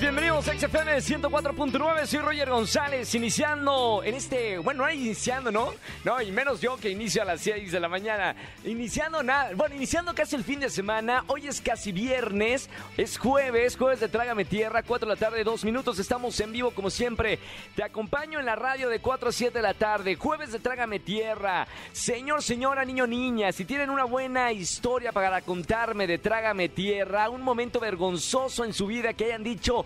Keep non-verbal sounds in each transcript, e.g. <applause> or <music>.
bienvenidos a XFM 104.9, soy Roger González, iniciando en este, bueno, no iniciando, ¿no? No, y menos yo que inicio a las 6 de la mañana, iniciando nada, bueno, iniciando casi el fin de semana, hoy es casi viernes, es jueves, jueves de Trágame Tierra, 4 de la tarde, 2 minutos, estamos en vivo como siempre, te acompaño en la radio de 4 a 7 de la tarde, jueves de Trágame Tierra, señor, señora, niño, niña, si tienen una buena historia para contarme de Trágame Tierra, un momento vergonzoso en su vida que hayan dicho,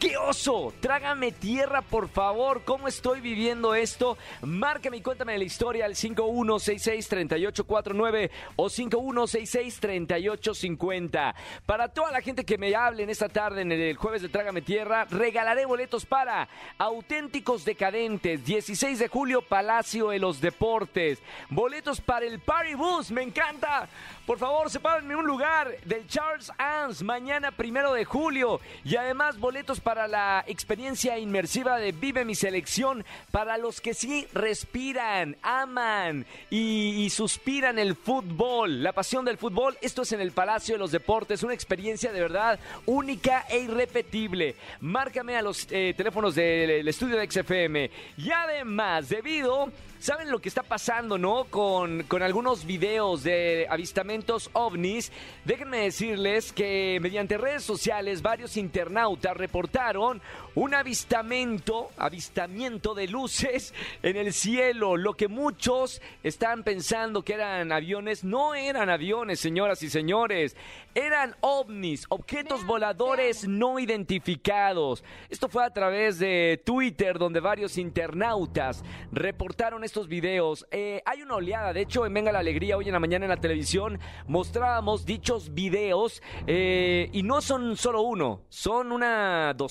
¡Qué oso! Trágame tierra, por favor. ¿Cómo estoy viviendo esto? Márcame y cuéntame la historia al 5166-3849 o 5166-3850. Para toda la gente que me hable en esta tarde, en el jueves de Trágame Tierra, regalaré boletos para Auténticos Decadentes, 16 de julio, Palacio de los Deportes. Boletos para el Party Bus, me encanta. Por favor, sepárenme un lugar del Charles Ans, mañana primero de julio. Y además, boletos para la experiencia inmersiva de Vive mi Selección para los que sí respiran, aman y, y, suspiran el fútbol, la pasión del fútbol. Esto es en el Palacio de los Deportes, una experiencia de verdad única e irrepetible. Márcame a los eh, teléfonos del estudio de XFM. Y además, debido ¿Saben lo que está pasando, no? Con, con, algunos videos de avistamientos ovnis. Déjenme decirles que mediante redes sociales varios internautas reportaron un avistamiento, avistamiento de luces en el cielo. Lo que muchos están pensando que eran aviones, no eran aviones, señoras y señores. Eran ovnis, objetos voladores no identificados. Esto fue a través de Twitter, donde varios internautas reportaron estos videos. Eh, hay una oleada, de hecho, en Venga la Alegría, hoy en la mañana en la televisión, mostrábamos dichos videos eh, y no son solo uno, son una docena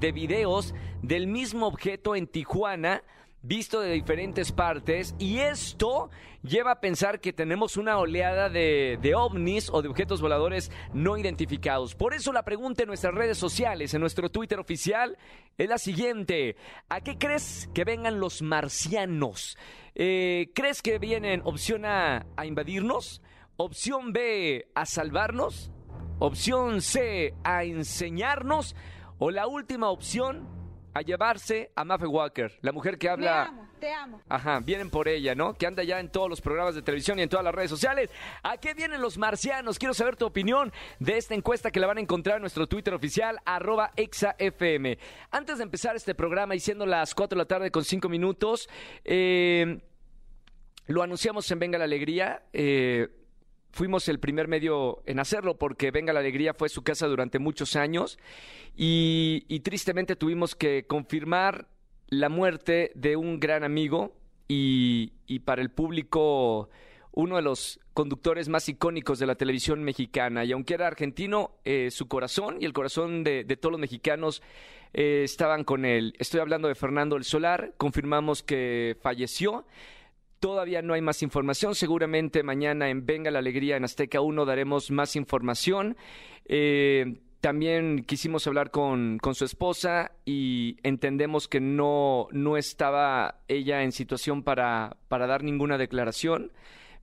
de videos del mismo objeto en Tijuana visto de diferentes partes y esto lleva a pensar que tenemos una oleada de, de, ovnis o de objetos voladores no identificados. Por eso la pregunta en nuestras redes sociales, en nuestro Twitter oficial, es la siguiente. ¿A qué crees que vengan los marcianos? Eh, ¿Crees que vienen opción A a invadirnos? Opción B a salvarnos? Opción C a enseñarnos? O la última opción a llevarse a Maffe Walker, la mujer que habla... Te amo, te amo. Ajá, vienen por ella, ¿no? Que anda ya en todos los programas de televisión y en todas las redes sociales. ¿A qué vienen los marcianos? Quiero saber tu opinión de esta encuesta que la van a encontrar en nuestro Twitter oficial, arroba exafm. Antes de empezar este programa, y siendo las 4 de la tarde con 5 minutos, eh, lo anunciamos en Venga la Alegría. Eh, fuimos el primer medio en hacerlo porque Venga la Alegría fue su casa durante muchos años y, tristemente tuvimos que confirmar la muerte de un gran amigo y, para el público uno de los conductores más icónicos de la televisión mexicana. Y aunque era argentino, eh, su corazón y el corazón de, de todos los mexicanos eh, estaban con él. Estoy hablando de Fernando El Solar, confirmamos que falleció. Todavía no hay más información. Seguramente mañana en Venga la Alegría en Azteca 1 daremos más información. Eh, también quisimos hablar con, con, su esposa y entendemos que no, no estaba ella en situación para, para dar ninguna declaración.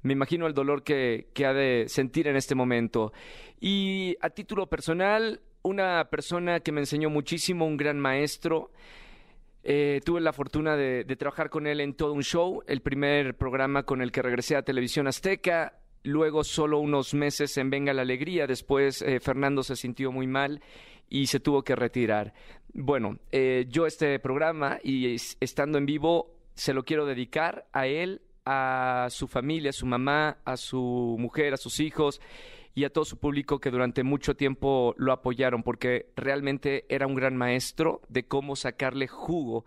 Me imagino el dolor que, que ha de sentir en este momento. Y a título personal, una persona que me enseñó muchísimo, un gran maestro. Eh, tuve la fortuna de, trabajar con él en todo un show, el primer programa con el que regresé a Televisión Azteca, luego solo unos meses en Venga la Alegría, después eh, Fernando se sintió muy mal y se tuvo que retirar. Bueno, eh, yo este programa y estando en vivo se lo quiero dedicar a él, a su familia, a su mamá, a su mujer, a sus hijos y a todo su público que durante mucho tiempo lo apoyaron, porque realmente era un gran maestro de cómo sacarle jugo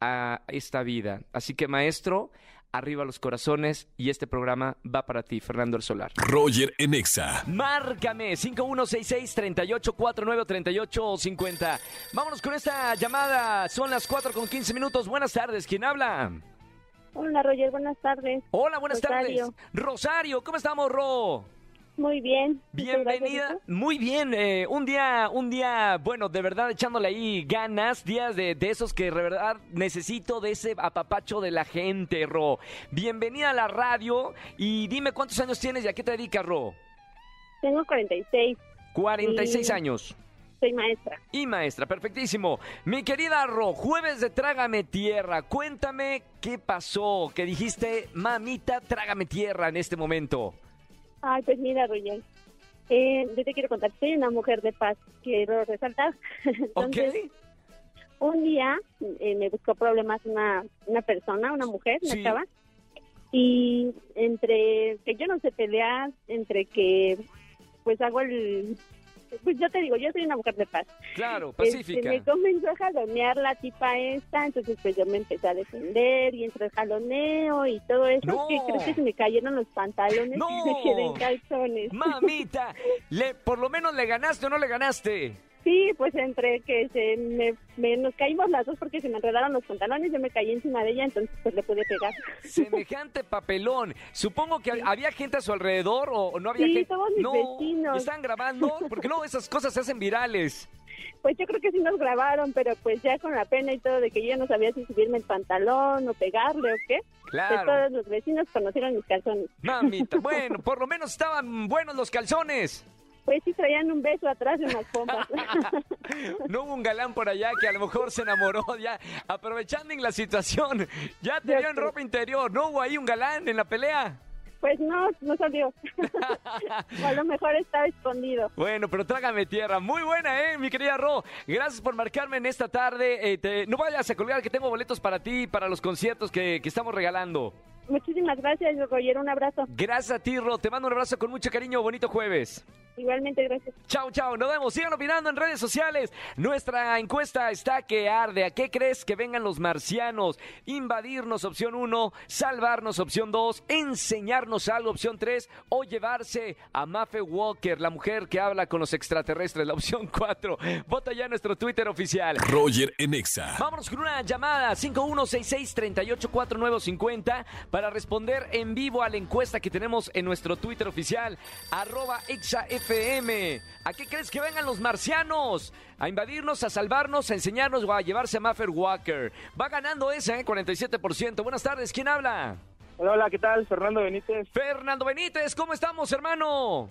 a esta vida. Así que maestro, arriba los corazones y este programa va para ti, Fernando el Solar. Roger Enexa. Márcame 5166-3849-3850. Vámonos con esta llamada. Son las 4 con 15 minutos. Buenas tardes. ¿Quién habla? Hola, Roger. Buenas tardes. Hola, buenas Rosario. tardes. Rosario, ¿cómo estamos, Ro? Muy bien. Bienvenida, ¿y muy bien, eh, un día, un día, bueno, de verdad echándole ahí ganas, días de, de esos que de verdad necesito de ese apapacho de la gente, Ro. Bienvenida a la radio y dime cuántos años tienes y a qué te dedicas, Ro. Tengo 46. 46 Sí. años. Soy maestra. Y maestra, perfectísimo. Mi querida Ro, jueves de Trágame Tierra, cuéntame qué pasó, que dijiste, mamita, trágame tierra en este momento. Ay, pues mira, Roger. Eh, yo te quiero contar, soy una mujer de paz, quiero resaltar. <laughs> Entonces, un día eh, me buscó problemas una, una persona, una mujer, Sí. chava, y entre que yo no sé pelear, entre que pues hago el... Pues yo te digo, yo soy una mujer de paz. Claro, Este, pacífica. me comenzó a jalonear la tipa esta, entonces pues yo me empecé a defender y entre el jaloneo y todo eso, No. que creo que se me cayeron los pantalones No. y me quedé en calzones. Mamita, le, por lo menos le ganaste o no le ganaste. Sí, pues entre que se me, me- nos caímos las dos porque se me enredaron los pantalones, yo me caí encima de ella, entonces pues le pude pegar. <laughs> Semejante papelón. Supongo que había gente a su alrededor o, no había Sí, gente. todos mis no, vecinos. están grabando porque luego esas cosas se hacen virales. <laughs> Pues yo creo que sí nos grabaron, pero pues ya con la pena y todo de que yo no sabía si subirme el pantalón o pegarle o qué, pues Claro. todos los vecinos conocieron mis calzones. Mamita, <laughs> bueno, por lo menos estaban buenos los calzones. Pues sí traían un beso atrás de unas pompas. <laughs> No hubo un galán por allá que a lo mejor se enamoró ya, aprovechando en la situación. Ya te vio en ropa interior. ¿No hubo ahí un galán en la pelea? Pues no, no salió. o <laughs> a lo mejor estaba escondido. Bueno, pero trágame tierra. Muy buena, ¿eh, mi querida Ro? Gracias por marcarme en esta tarde. Eh, te- no vayas a colgar que tengo boletos para ti y para los conciertos que, que estamos regalando. Muchísimas gracias, Roger. Un abrazo. Gracias a ti, Ro. Te mando un abrazo con mucho cariño. Bonito jueves. Igualmente, gracias. Chao, chao. Nos vemos. Sigan opinando en redes sociales. Nuestra encuesta está que arde. ¿A qué crees que vengan los marcianos? Invadirnos, opción 1. Salvarnos, opción 2. Enseñarnos algo, opción 3. O llevarse a Mafe Walker, la mujer que habla con los extraterrestres, la opción 4. Vota ya en nuestro Twitter oficial. Roger en Exa. Vámonos con una llamada 5166-384950 para responder en vivo a la encuesta que tenemos en nuestro Twitter oficial, arroba exafm. ¿A qué crees que vengan los marcianos? ¿A invadirnos, a salvarnos, a enseñarnos o a llevarse a Maffer Walker? Va ganando ese, ¿eh? 47%. Buenas tardes, ¿quién habla? Hola, hola, ¿qué tal? Fernando Benítez. Fernando Benítez, ¿cómo estamos, hermano?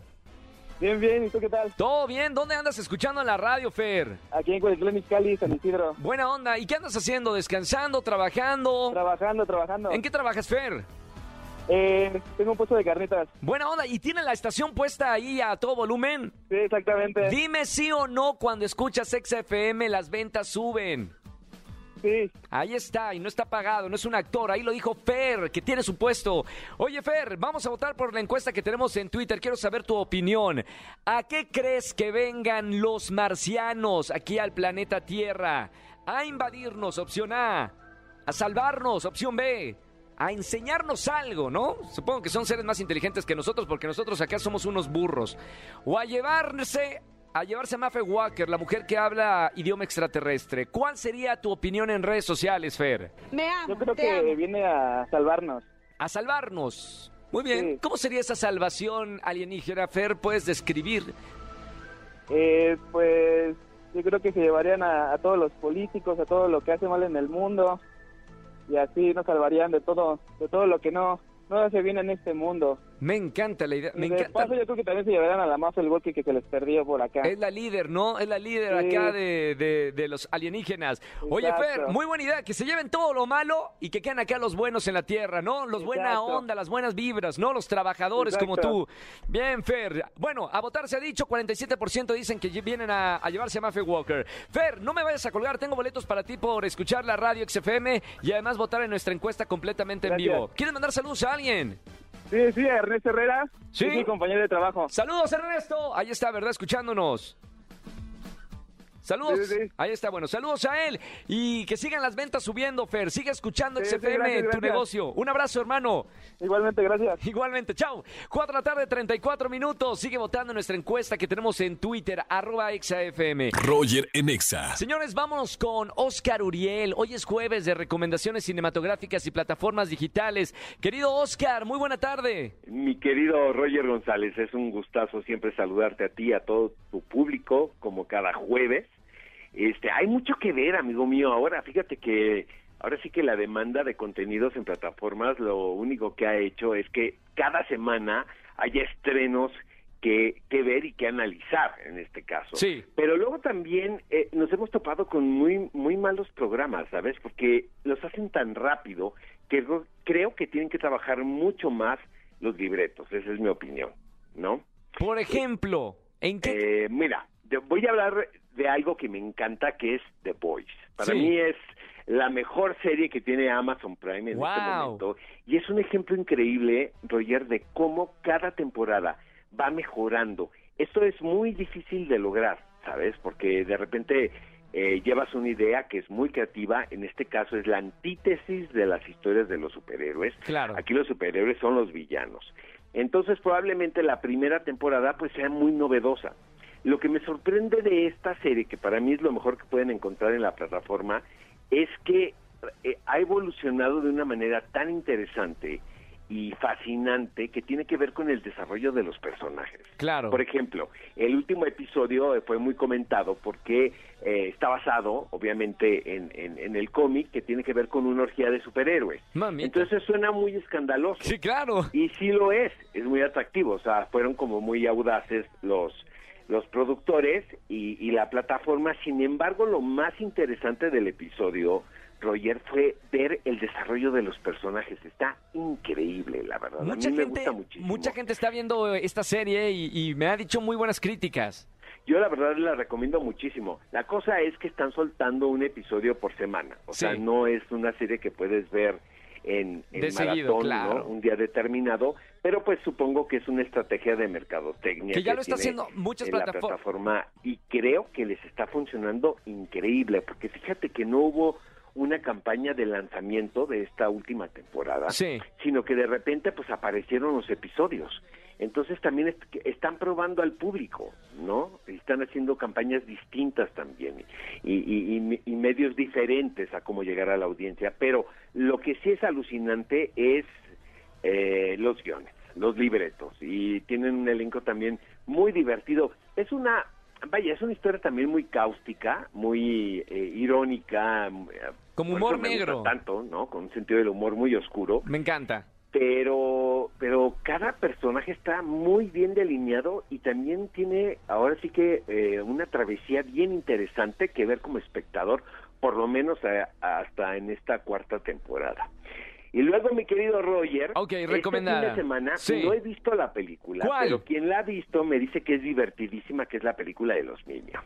Bien, bien, ¿y tú qué tal? ¿Todo bien? ¿Dónde andas escuchando en la radio, Fer? Aquí en Cuauhtémoc, Cali, San Isidro. Buena onda. ¿Y qué andas haciendo? ¿Descansando? ¿Trabajando? Trabajando, trabajando. ¿En qué trabajas, Fer? Eh, tengo un puesto de carnitas. Buena onda, ¿y tiene la estación puesta ahí a todo volumen? Sí, exactamente. Dime sí o no cuando escuchas XFM las ventas suben. Ahí está, y no está pagado, no es un actor, ahí lo dijo Fer, que tiene su puesto. Oye Fer, vamos a votar por la encuesta que tenemos en Twitter, quiero saber tu opinión. ¿A qué crees que vengan los marcianos aquí al planeta Tierra? A invadirnos, opción A. A salvarnos, opción B. A enseñarnos algo, ¿no? Supongo que son seres más inteligentes que nosotros porque nosotros acá somos unos burros. O a llevarse a llevarse a Mafe Walker, la mujer que habla idioma extraterrestre. ¿Cuál sería tu opinión en redes sociales, Fer? Me amo, yo creo te que amo. viene a salvarnos. A salvarnos. Muy bien. Sí. ¿Cómo sería esa salvación alienígena, Fer? ¿Puedes describir? Eh, pues yo creo que se llevarían a, a todos los políticos, a todo lo que hace mal en el mundo. Y así nos salvarían de todo, de todo lo que no, no hace bien en este mundo. Me encanta la idea. Me de encanta. paso yo creo que también se llevarían a la Mafia el Walkie que se les perdió por acá. Es la líder, ¿no? Es la líder Sí. acá de, de- de los alienígenas. Oye. Fer, muy buena idea, que se lleven todo lo malo y que queden acá los buenos en la tierra, ¿no? Los buena Exacto. onda, las buenas vibras, ¿no? Los trabajadores como tú. Bien, Fer. Bueno, a votar se ha dicho, 47% dicen que vienen a, a llevarse a Mafe Walker. Fer, no me vayas a colgar, tengo boletos para ti por escuchar la radio XFM y además votar en nuestra encuesta completamente en vivo. ¿Quieres mandar saludos a alguien? Sí, sí, Ernesto Herrera. Sí. Es mi compañero de trabajo. Saludos, Ernesto. Ahí está, ¿verdad? Escuchándonos. Saludos. Sí, sí, sí. Ahí está, bueno, saludos a él. Y que sigan las ventas subiendo, Fer. Sigue escuchando Sí, sí, XFM, gracias, tu gracias. negocio. Un abrazo, hermano. Igualmente, gracias. Igualmente, chao. 4 de la tarde, 34 minutos. Sigue votando en nuestra encuesta que tenemos en Twitter, arroba exafm. Roger en Exa. Señores, vámonos con Oscar Uriel. Hoy es jueves de recomendaciones cinematográficas y plataformas digitales. Querido Oscar, muy buena tarde. Mi querido Roger González, es un gustazo siempre saludarte a ti, a todo tu público, como cada jueves. Este, hay mucho que ver, amigo mío. Ahora, fíjate que ahora sí que la demanda de contenidos en plataformas, lo único que ha hecho es que cada semana haya estrenos que, que ver y que analizar en este caso. Sí. Pero luego también eh, nos hemos topado con muy muy malos programas, ¿sabes? Porque los hacen tan rápido que creo que tienen que trabajar mucho más los libretos. Esa es mi opinión, ¿no? Por ejemplo, ¿en qué? Eh, mira, voy a hablar de algo que me encanta, que es The Boys. Para Sí. mí es la mejor serie que tiene Amazon Prime en este momento. Y es un ejemplo increíble, Roger, de cómo cada temporada va mejorando. Esto es muy difícil de lograr, ¿sabes? Porque de repente eh, llevas una idea que es muy creativa. En este caso es la antítesis de las historias de los superhéroes. Claro. Aquí los superhéroes son los villanos. Entonces probablemente la primera temporada pues sea muy novedosa. Lo que me sorprende de esta serie, que para mí es lo mejor que pueden encontrar en la plataforma, es que eh, ha evolucionado de una manera tan interesante y fascinante que tiene que ver con el desarrollo de los personajes. Claro. Por ejemplo, el último episodio eh, fue muy comentado porque eh, está basado, obviamente, en, en- en el cómic que tiene que ver con una orgía de superhéroes. Mamita. Entonces suena muy escandaloso. Sí, claro. Y sí lo es, es muy atractivo, o sea, fueron como muy audaces los los productores y, y la plataforma. Sin embargo, lo más interesante del episodio, Roger, fue ver el desarrollo de los personajes. Está increíble, la verdad. Mucha a mí me gente, gusta muchísimo. mucha gente está viendo esta serie y, y me ha dicho muy buenas críticas. Yo la verdad la recomiendo muchísimo. La cosa es que están soltando un episodio por semana. O sea, no es una serie que puedes ver en, en De seguido, maratón, claro. ¿no? un día determinado, pero pues supongo que es una estrategia de mercadotecnia. Que ya lo está haciendo muchas en la platafor- plataforma y creo que les está funcionando increíble, porque fíjate que no hubo una campaña de lanzamiento de esta última temporada, Sí. sino que de repente pues aparecieron los episodios. Entonces también est- están probando al público, ¿no? Están haciendo campañas distintas también y, y- y- y medios diferentes a cómo llegar a la audiencia. Pero lo que sí es alucinante es eh, los guiones, los libretos y tienen un elenco también muy divertido. Es una, vaya, es una historia también muy cáustica, muy eh, irónica, eh, Como humor negro. tanto, ¿no? Con un sentido del humor muy oscuro Me encanta. pero pero cada personaje está muy bien delineado y también tiene ahora sí que eh, una travesía bien interesante que ver como espectador por lo menos a- hasta en esta cuarta temporada y luego mi querido Roger Ok, este fin de semana Sí. no he visto la película ¿Cuál? pero quien la ha visto me dice que es divertidísima que es la película de los Minions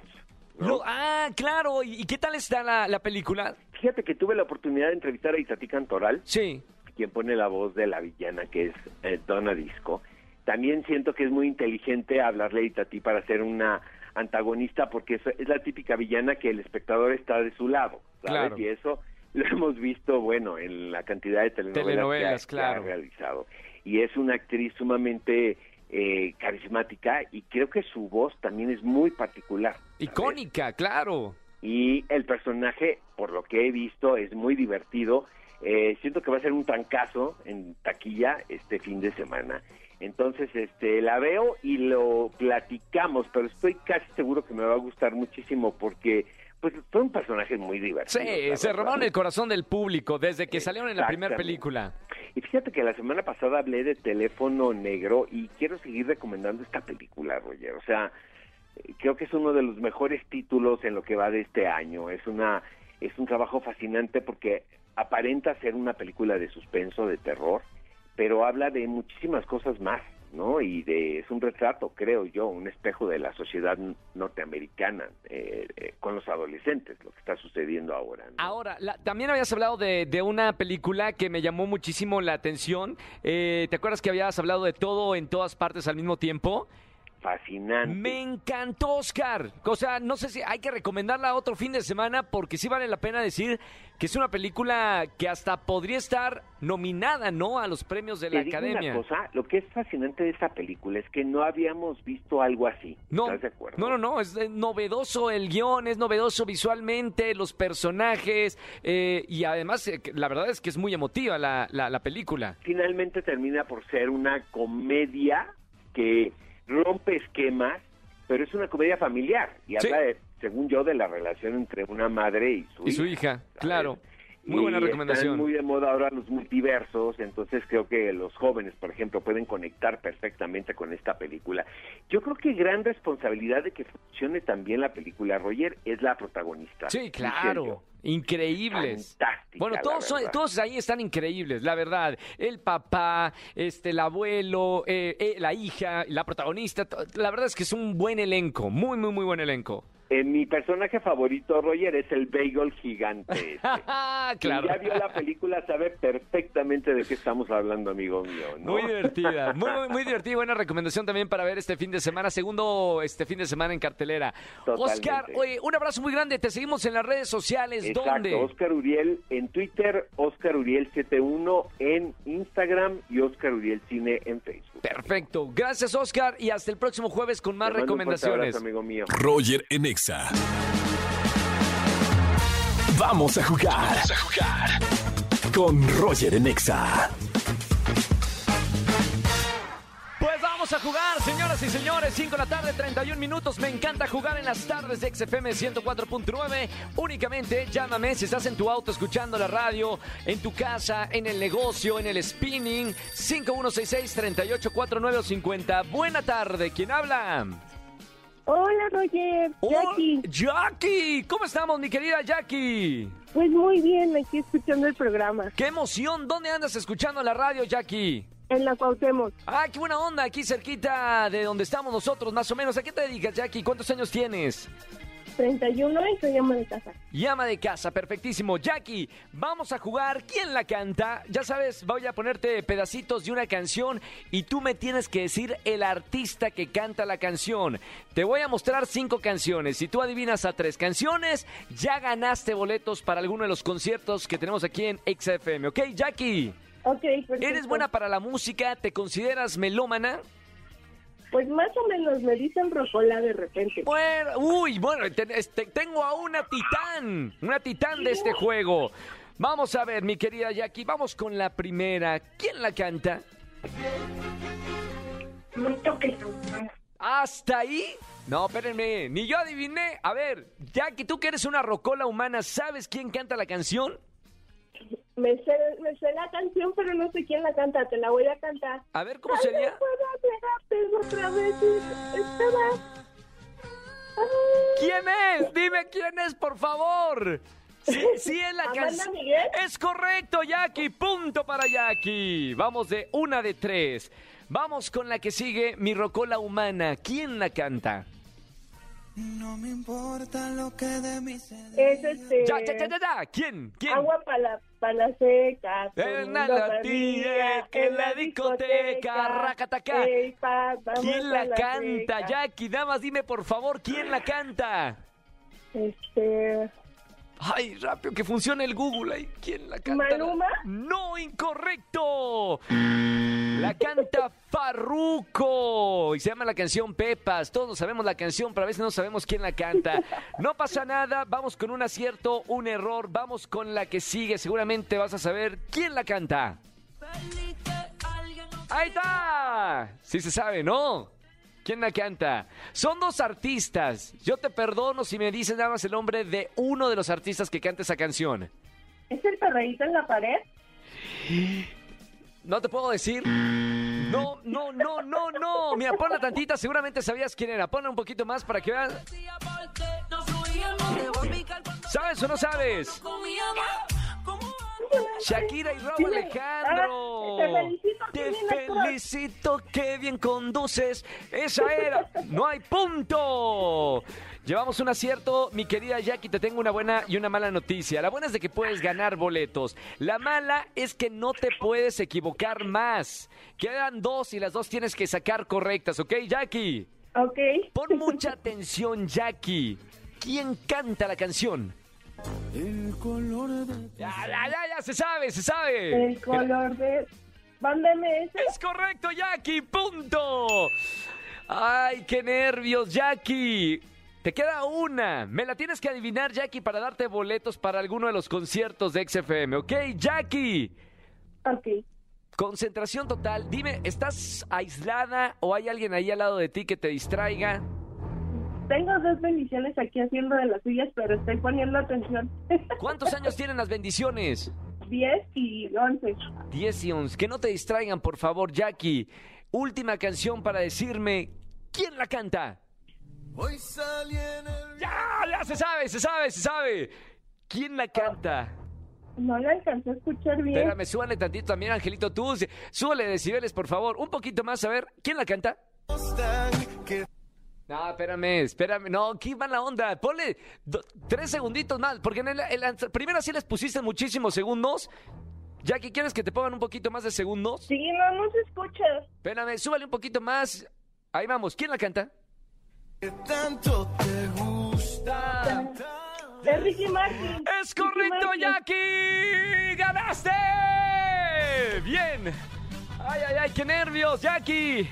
¿no? Ah, claro. ¿Y, y qué tal está la, la película? fíjate que tuve la oportunidad de entrevistar a Itatí Cantoral Sí. Quien pone la voz de la villana, que es eh, Donna Disco. También siento que es muy inteligente hablarle a Itatí para ser una antagonista, porque es, es la típica villana que el espectador está de su lado, ¿sabes? Claro. Y eso lo hemos visto, bueno, en la cantidad de telenovelas, Telenovelas, que, ha, que ha claro. realizado. Y es una actriz sumamente eh, carismática y creo que su voz también es muy particular. ¿sabes? Icónica, claro. y el personaje, por lo que he visto, es muy divertido. Eh, siento que va a ser un trancazo en taquilla este fin de semana. Entonces, este, la veo y lo platicamos, pero estoy casi seguro que me va a gustar muchísimo porque, pues, son personajes muy divertidos. Sí, se robaron el corazón del público desde que salieron en la primera película. Y fíjate que la semana pasada hablé de Teléfono Negro y quiero seguir recomendando esta película, Roger. O sea, creo que es uno de los mejores títulos en lo que va de este año. Es una es un trabajo fascinante porque aparenta ser una película de suspenso, de terror, pero habla de muchísimas cosas más, ¿no? Y de es un retrato, creo yo, un espejo de la sociedad norteamericana eh, eh, con los adolescentes, lo que está sucediendo ahora. Ahora, la- también habías hablado de, de una película que me llamó muchísimo la atención. Eh, ¿Te acuerdas que habías hablado de todo en todas partes al mismo tiempo? Fascinante. Me encantó, Oscar. O sea, no sé si hay que recomendarla otro fin de semana porque sí vale la pena decir que es una película que hasta podría estar nominada, ¿no? A los premios de la Te digo Academia. Una cosa, lo que es fascinante de esta película es que no habíamos visto algo así. No, ¿Estás de acuerdo? no, no, no, es eh, novedoso el guion, es novedoso visualmente, los personajes eh, y además eh, la verdad es que es muy emotiva la, la, la película. Finalmente termina por ser una comedia que rompe esquemas, pero es una comedia familiar y Sí. habla, de, según yo, de la relación entre una madre y su Y su hija. hija, ¿sabes? Muy buena recomendación. Están muy de moda ahora los multiversos, entonces creo que los jóvenes, por ejemplo, pueden conectar perfectamente con esta película. Yo creo que gran responsabilidad de que funcione también la película, Roger, es la protagonista. Sí, claro. Increíbles. Fantástica, Bueno, todos, son- todos ahí están increíbles, la verdad. El papá, este, el abuelo, eh, eh, la hija, la protagonista. La verdad es que es un buen elenco, muy, muy, muy buen elenco. Eh, mi personaje favorito, Roger, es el bagel gigante. este. <laughs> claro. Quien ya vio la película sabe perfectamente de qué estamos hablando, amigo mío. ¿no? Muy divertida, <laughs> muy, muy, muy divertida. Buena recomendación también para ver este fin de semana, segundo este fin de semana en cartelera. Totalmente. Oscar, oye, un abrazo muy grande. Te seguimos en las redes sociales. Exacto, ¿Dónde? Oscar Uriel en Twitter, Oscar Uriel 71 en Instagram y Oscar Uriel Cine en Facebook. Perfecto. Gracias, Oscar. Y hasta el próximo jueves con más Te mando un fuerte recomendaciones. abrazo, amigo mío. Roger en Vamos a jugar. Vamos a jugar. Con Roger en Exa. Pues vamos a jugar, señoras y señores. 5 de la tarde, 31 minutos. Me encanta jugar en las tardes de XFM 104.9. Únicamente llámame si estás en tu auto escuchando la radio, en tu casa, en el negocio, en el spinning. 5166-384950. Buena tarde. ¿Quién habla? Hola, Roger. Oh, Jackie. Jackie. ¿Cómo estamos, mi querida Jackie? Pues muy bien, aquí escuchando el programa. ¡Qué emoción! ¿Dónde andas escuchando la radio, Jackie? En la Cuauhtémoc. Ah, qué buena onda, aquí cerquita de donde estamos nosotros, más o menos. ¿A qué te dedicas, Jackie? ¿Cuántos años tienes? 31 y soy ama de casa. Llama de casa, perfectísimo. Jackie, vamos a jugar. ¿Quién la canta? Ya sabes, voy a ponerte pedacitos de una canción y tú me tienes que decir el artista que canta la canción. Te voy a mostrar cinco canciones. Si tú adivinas a tres canciones, ya ganaste boletos para alguno de los conciertos que tenemos aquí en XFM. ¿Ok, Jackie? Ok, perfecto. ¿Eres buena para la música? ¿Te consideras melómana? Pues más o menos me dicen rocola de repente. Bueno, uy, bueno, te- este, tengo a una titán, una titán de este juego. Vamos a ver, mi querida Jackie, vamos con la primera. ¿Quién la canta? No toques ¿Hasta ahí? No, espérenme, ni yo adiviné. A ver, Jackie, tú que eres una rocola humana, ¿sabes quién canta la canción? Me sé, me sé la canción, pero no sé quién la canta. Te la voy a cantar. A ver, ¿cómo sería? No puedo otra vez. ¿Quién es? Dime quién es, por favor. Sí, sí es la ¿Amanda canción. Es correcto, Jackie. Punto para Jackie. Vamos de una de tres. Vamos con la que sigue, mi rocola humana. ¿Quién la canta? No me importa lo que de mí se. Es este. Ya, ya, ya, ya, ya. ¿Quién? ¿Quién? Agua para la, pa' la seca. todo el En la discoteca, racataca. ¿Quién la canta. Jackie? Nada más dime, por favor, ¿quién la canta? Este. Ay, rápido, que funcione el Google ahí. ¿Quién la canta? ¿Maluma? No, incorrecto. La canta Farruco y se llama la canción Pepas. Todos sabemos la canción, pero a veces no sabemos quién la canta. No pasa nada, vamos con un acierto, un error. Vamos con la que sigue. Seguramente vas a saber quién la canta. Ahí está. Sí se sabe, ¿no? ¿Quién la canta? Son dos artistas. Yo te perdono si me dices nada más el nombre de uno de los artistas que canta esa canción. ¿Es el perreíto en la pared? No te puedo decir. No, no, no, no, no. Mira, ponla tantita, seguramente sabías quién era. Ponla un poquito más para que vean. ¿Sabes o no sabes? Shakira y Raúl Alejandro. Te felicito, Te felicito, qué bien conduces. Esa era. No hay punto. Llevamos un acierto, mi querida Jackie, te tengo una buena y una mala noticia. La buena es de que puedes ganar boletos. La mala es que no te puedes equivocar más. Quedan dos y las dos tienes que sacar correctas, ¿ok, Jackie? Ok. Pon mucha atención, Jackie. ¿Quién canta la canción? El color de Ya, ya, ya, ya, se sabe, se sabe. El color de... Banda MS. Es correcto, Jackie, punto. Ay, qué nervios, Jackie. Te queda una. Me la tienes que adivinar, Jackie, para darte boletos para alguno de los conciertos de XFM, ¿ok? Jackie. Ok. Concentración total. Dime, ¿estás aislada o hay alguien ahí al lado de ti que te distraiga? Tengo dos bendiciones aquí haciendo de las suyas, pero estoy poniendo atención. <laughs> ¿Cuántos años tienen las bendiciones? 10 y 11. 10 y 11. Que no te distraigan, por favor, Jackie. Última canción para decirme quién la canta. Hoy salí en el... Ya, ya se sabe, se sabe, se sabe. ¿Quién la canta? No la alcancé a escuchar bien. Espérame, súbale tantito también, Angelito. Tú, súbale decibeles, por favor. Un poquito más, a ver. ¿Quién la canta? Que No, espérame, espérame. No, qué mala onda. Ponle do- tres segunditos más, porque en, el, en la primera sí les pusiste muchísimos segundos. Jackie, ¿quieres que te pongan un poquito más de segundos? Sí, no, no se escucha. Espérame, súbale un poquito más. Ahí vamos. ¿Quién la canta? que tanto te gusta. Es Ricky Martin. ¡Es correcto, Ricky. Jackie! ¡Ganaste! Bien. Ay, ay, ay, qué nervios, Jackie.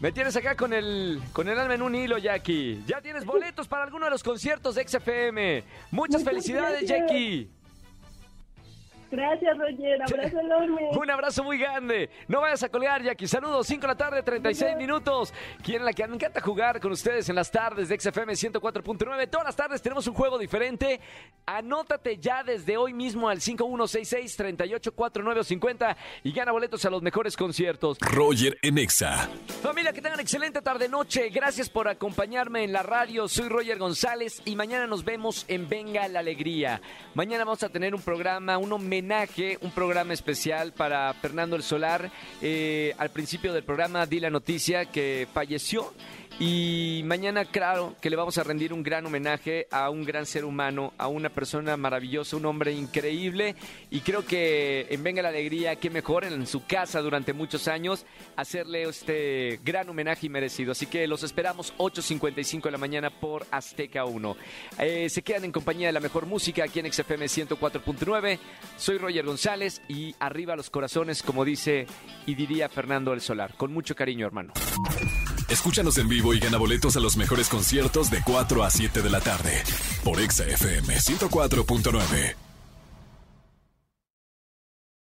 Me tienes acá con el, con el alma en un hilo, Jackie. Ya tienes <laughs> boletos para alguno de los conciertos de XFM. Muchas Muchas felicidades, gracias. Jackie. Gracias, Roger. Abrazo enorme. <laughs> Un abrazo muy grande. No vayas a colgar, Jackie. Saludos, 5 de la tarde, 36 minutos. Quien la que me encanta jugar con ustedes en las tardes de XFM 104.9. Todas las tardes tenemos un juego diferente. Anótate ya desde hoy mismo al 5166-384950 y gana boletos a los mejores conciertos. Roger en Exa. Familia, que tengan excelente tarde-noche. Gracias por acompañarme en la radio. Soy Roger González y mañana nos vemos en Venga la Alegría. Mañana vamos a tener un programa, un homenaje, un programa especial para Fernando el Solar. Eh, al principio del programa di la noticia que falleció. Y mañana, claro, que le vamos a rendir un gran homenaje a un gran ser humano, a una persona maravillosa, un hombre increíble. Y creo que en Venga la Alegría, qué mejor en su casa durante muchos años, hacerle este gran homenaje y merecido. Así que los esperamos 8.55 de la mañana por Azteca 1. Eh, se quedan en compañía de la mejor música aquí en XFM 104.9. Soy Roger González y arriba los corazones, como dice y diría Fernando el Solar. Con mucho cariño, hermano. Escúchanos en vivo y gana boletos a los mejores conciertos de 4 a 7 de la tarde por Exa FM 104.9.